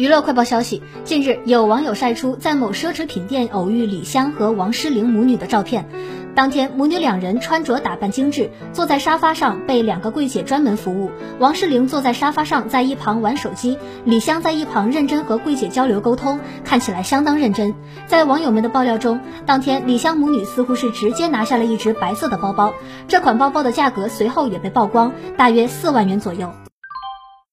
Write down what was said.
娱乐快报消息近日有网友晒出在某奢侈品店偶遇李湘和王诗龄母女的照片。当天母女两人穿着打扮精致坐在沙发上被两个柜姐专门服务。王诗龄坐在沙发上在一旁玩手机李湘在一旁认真和柜姐交流沟通看起来相当认真。在网友们的爆料中当天李湘母女似乎是直接拿下了一只白色的包包这款包包的价格随后也被曝光大约四万元左右。